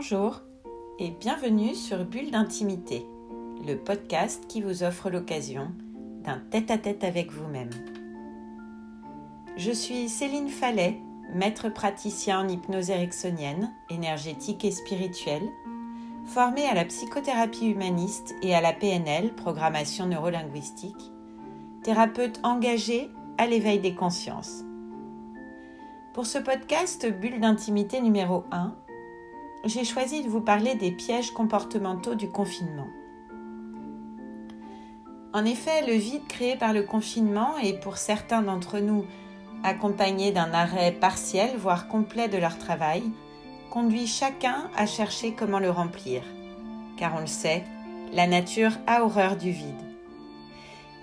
Bonjour et bienvenue sur Bulle d'intimité, le podcast qui vous offre l'occasion d'un tête-à-tête avec vous-même. Je suis Céline Fallet, maître praticien en hypnose ericksonienne, énergétique et spirituelle, formée à la psychothérapie humaniste et à la PNL, programmation neurolinguistique, thérapeute engagée à l'éveil des consciences. Pour ce podcast Bulle d'intimité numéro 1, j'ai choisi de vous parler des pièges comportementaux du confinement. En effet, le vide créé par le confinement et pour certains d'entre nous accompagné d'un arrêt partiel, voire complet de leur travail, conduit chacun à chercher comment le remplir. Car on le sait, la nature a horreur du vide.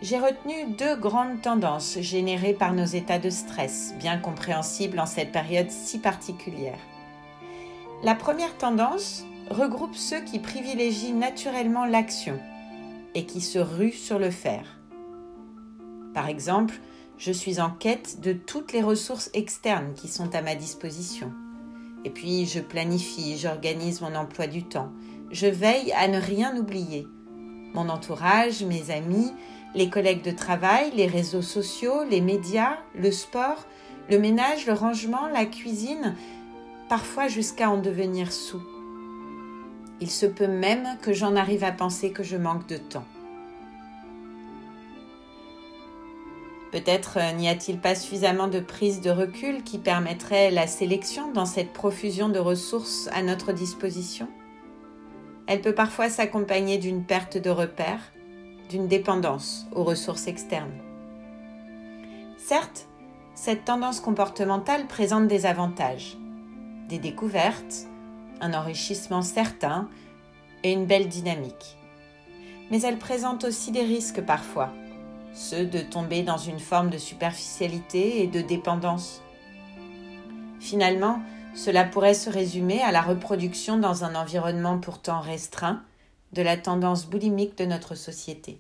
J'ai retenu deux grandes tendances générées par nos états de stress, bien compréhensibles en cette période si particulière. La première tendance regroupe ceux qui privilégient naturellement l'action et qui se ruent sur le faire. Par exemple, je suis en quête de toutes les ressources externes qui sont à ma disposition. Et puis je planifie, j'organise mon emploi du temps. Je veille à ne rien oublier. Mon entourage, mes amis, les collègues de travail, les réseaux sociaux, les médias, le sport, le ménage, le rangement, la cuisine, jusqu'à en devenir sous. Il se peut même que j'en arrive à penser que je manque de temps. Peut-être euh, n'y a-t-il pas suffisamment de prise de recul qui permettrait la sélection dans cette profusion de ressources à notre disposition? Elle peut parfois s'accompagner d'une perte de repères, d'une dépendance aux ressources externes. Certes, cette tendance comportementale présente des avantages des découvertes, un enrichissement certain et une belle dynamique. Mais elle présente aussi des risques parfois, ceux de tomber dans une forme de superficialité et de dépendance. Finalement, cela pourrait se résumer à la reproduction dans un environnement pourtant restreint de la tendance boulimique de notre société.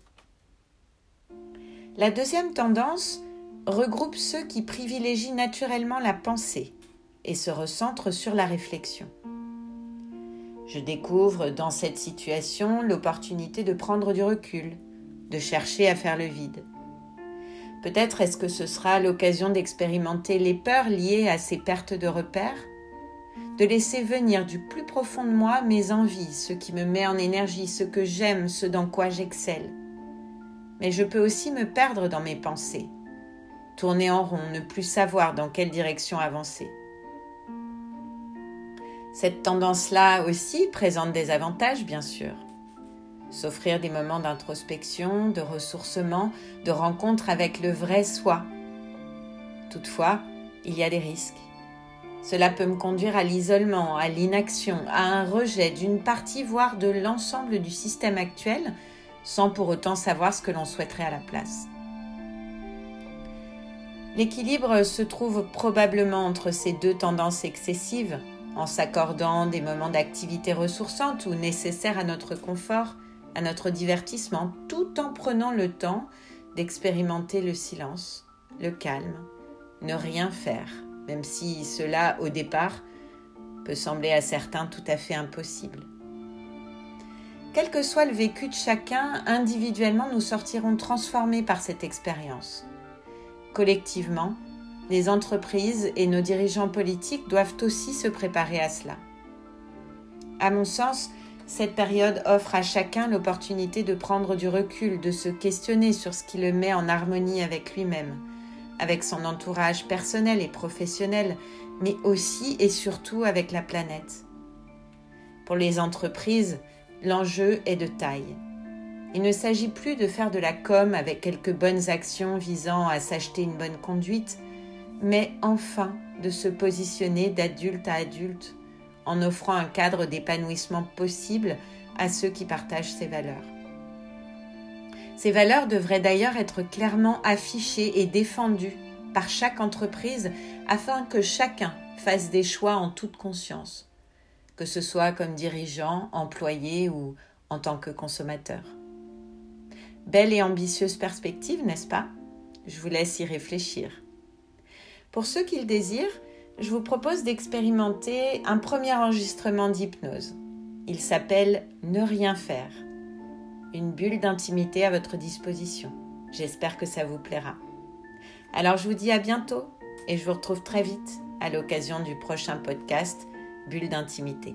La deuxième tendance regroupe ceux qui privilégient naturellement la pensée et se recentre sur la réflexion. Je découvre dans cette situation l'opportunité de prendre du recul, de chercher à faire le vide. Peut-être est-ce que ce sera l'occasion d'expérimenter les peurs liées à ces pertes de repères, de laisser venir du plus profond de moi mes envies, ce qui me met en énergie, ce que j'aime, ce dans quoi j'excelle. Mais je peux aussi me perdre dans mes pensées, tourner en rond, ne plus savoir dans quelle direction avancer. Cette tendance-là aussi présente des avantages, bien sûr. S'offrir des moments d'introspection, de ressourcement, de rencontre avec le vrai soi. Toutefois, il y a des risques. Cela peut me conduire à l'isolement, à l'inaction, à un rejet d'une partie, voire de l'ensemble du système actuel, sans pour autant savoir ce que l'on souhaiterait à la place. L'équilibre se trouve probablement entre ces deux tendances excessives, en s'accordant des moments d'activité ressourçante ou nécessaires à notre confort, à notre divertissement, tout en prenant le temps d'expérimenter le silence, le calme, ne rien faire, même si cela, au départ, peut sembler à certains tout à fait impossible. Quel que soit le vécu de chacun, individuellement, nous sortirons transformés par cette expérience. Collectivement, les entreprises et nos dirigeants politiques doivent aussi se préparer à cela. À mon sens, cette période offre à chacun l'opportunité de prendre du recul, de se questionner sur ce qui le met en harmonie avec lui-même, avec son entourage personnel et professionnel, mais aussi et surtout avec la planète. Pour les entreprises, l'enjeu est de taille. Il ne s'agit plus de faire de la com avec quelques bonnes actions visant à s'acheter une bonne conduite, mais enfin de se positionner d'adulte à adulte en offrant un cadre d'épanouissement possible à ceux qui partagent ces valeurs. Ces valeurs devraient d'ailleurs être clairement affichées et défendues par chaque entreprise afin que chacun fasse des choix en toute conscience, que ce soit comme dirigeant, employé ou en tant que consommateur. Belle et ambitieuse perspective, n'est-ce pas? Je vous laisse y réfléchir. Pour ceux qui le désirent, je vous propose d'expérimenter un premier enregistrement d'hypnose. Il s'appelle Ne rien faire. Une bulle d'intimité à votre disposition. J'espère que ça vous plaira. Alors je vous dis à bientôt et je vous retrouve très vite à l'occasion du prochain podcast Bulle d'intimité.